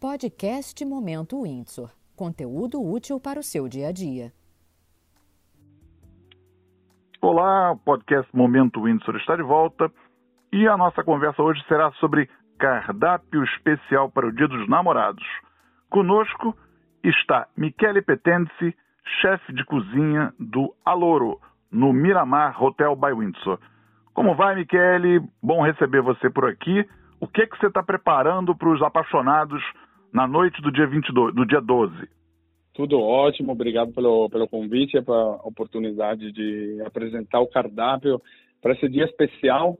Podcast Momento Windsor. Conteúdo útil para o seu dia a dia. Olá, podcast Momento Windsor está de volta e a nossa conversa hoje será sobre cardápio especial para o Dia dos Namorados. Conosco está Michele Petenzi, chefe de cozinha do Aloro, no Miramar Hotel by Windsor. Como vai, Michele? Bom receber você por aqui. O que, que você está preparando para os apaixonados na noite do dia 22, do dia 12? Tudo ótimo, obrigado pelo, pelo convite e pela oportunidade de apresentar o cardápio para esse dia especial.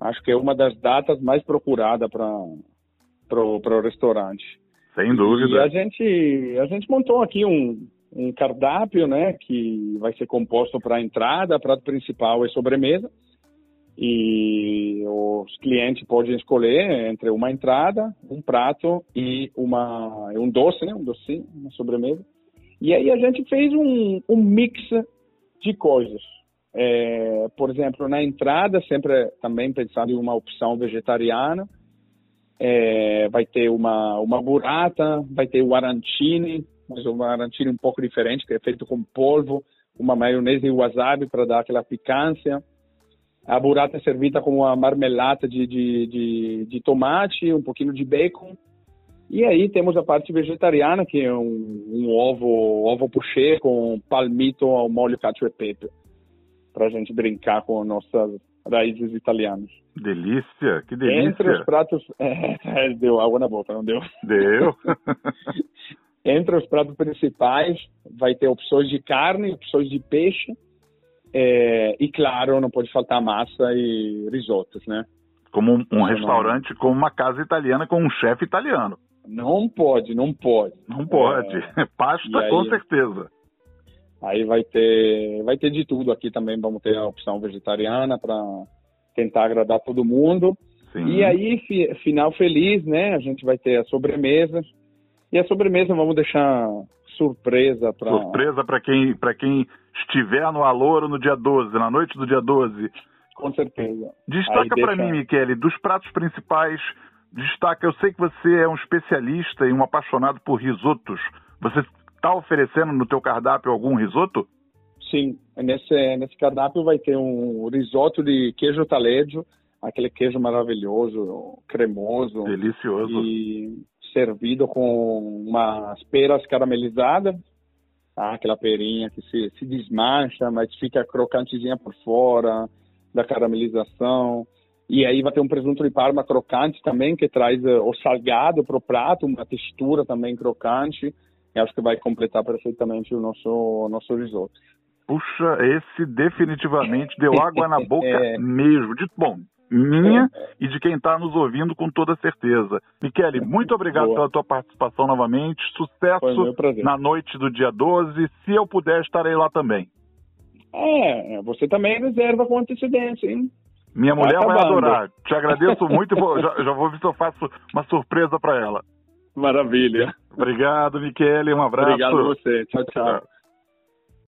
Acho que é uma das datas mais procuradas para o restaurante. Sem dúvida. E a gente, a gente montou aqui um, um cardápio, né, que vai ser composto para entrada, prato principal e sobremesa e os clientes podem escolher entre uma entrada, um prato e uma um doce, né, um docinho, uma sobremesa. E aí a gente fez um, um mix de coisas. É, por exemplo, na entrada sempre também pensando em uma opção vegetariana. É, vai ter uma uma burrata, vai ter o arancine, mas o arancine um pouco diferente, que é feito com polvo, uma maionese e wasabi para dar aquela picância a burrata é servida com uma marmelada de, de, de, de, tomate, um pouquinho de bacon. E aí temos a parte vegetariana, que é um, um ovo, ovo poché com palmito ao molho cacio e pepe. Para a gente brincar com nossas raízes italianas. Delícia, que delícia. Entre os pratos... É, deu água na boca, não deu? Deu. Entre os pratos principais vai ter opções de carne, opções de peixe é, e claro, não pode faltar massa e risotos, né? Como um, um restaurante, como uma casa italiana com um chefe italiano. Não pode, não pode. Não pode. É, Pasta aí, com certeza. Aí vai ter, vai ter de tudo aqui também. Vamos ter a opção vegetariana para tentar agradar todo mundo. Sim. E aí, fi, final feliz, né? A gente vai ter a sobremesa. E a sobremesa vamos deixar surpresa para surpresa para quem para quem estiver no Alouro no dia 12, na noite do dia 12. Com certeza. Destaca deixa... para mim, Michele, dos pratos principais, destaca, eu sei que você é um especialista e um apaixonado por risotos. Você está oferecendo no teu cardápio algum risoto? Sim, nesse, nesse cardápio vai ter um risoto de queijo taleggio, aquele queijo maravilhoso, cremoso. Delicioso. E servido com umas peras caramelizadas, tá? aquela perinha que se, se desmancha, mas fica crocantezinha por fora da caramelização. E aí vai ter um presunto de parma crocante também, que traz uh, o salgado para o prato, uma textura também crocante. Acho que vai completar perfeitamente o nosso, nosso risoto. Puxa, esse definitivamente deu água na boca é. mesmo. De, bom, minha é, é. e de quem está nos ouvindo com toda certeza. Michele, muito obrigado Boa. pela tua participação novamente. Sucesso na noite do dia 12. Se eu puder, estarei lá também. É, você também reserva com antecedência, hein? Minha tá mulher vai adorar. Te agradeço muito e vou, já, já, vou ver se eu faço uma surpresa para ela. Maravilha. Obrigado, Michele. Um abraço. Obrigado a você. tchau. tchau. tchau.